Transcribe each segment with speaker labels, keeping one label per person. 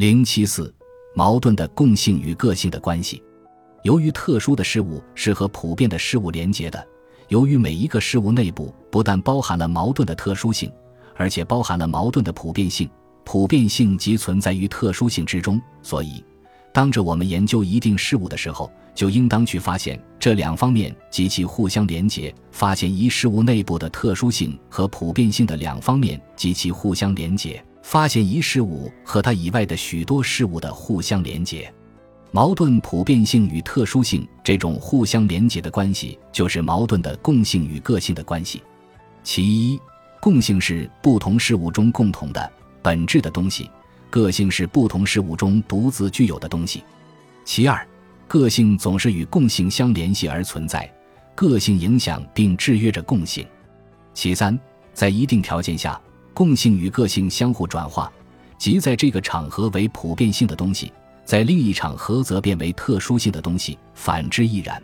Speaker 1: 零七四，矛盾的共性与个性的关系。由于特殊的事物是和普遍的事物连结的，由于每一个事物内部不但包含了矛盾的特殊性，而且包含了矛盾的普遍性，普遍性即存在于特殊性之中，所以，当着我们研究一定事物的时候，就应当去发现这两方面及其互相连结，发现一事物内部的特殊性和普遍性的两方面及其互相连结。发现一事物和它以外的许多事物的互相连接，矛盾普遍性与特殊性这种互相连接的关系，就是矛盾的共性与个性的关系。其一，共性是不同事物中共同的本质的东西，个性是不同事物中独自具有的东西。其二，个性总是与共性相联系而存在，个性影响并制约着共性。其三，在一定条件下。共性与个性相互转化，即在这个场合为普遍性的东西，在另一场合则变为特殊性的东西，反之亦然。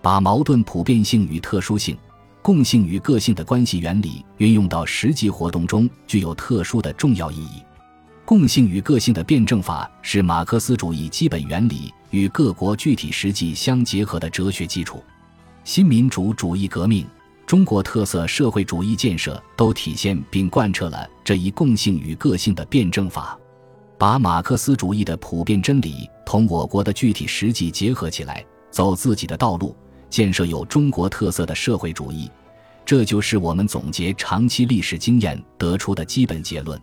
Speaker 1: 把矛盾普遍性与特殊性、共性与个性的关系原理运用到实际活动中，具有特殊的重要意义。共性与个性的辩证法是马克思主义基本原理与各国具体实际相结合的哲学基础。新民主主义革命。中国特色社会主义建设都体现并贯彻了这一共性与个性的辩证法，把马克思主义的普遍真理同我国的具体实际结合起来，走自己的道路，建设有中国特色的社会主义。这就是我们总结长期历史经验得出的基本结论。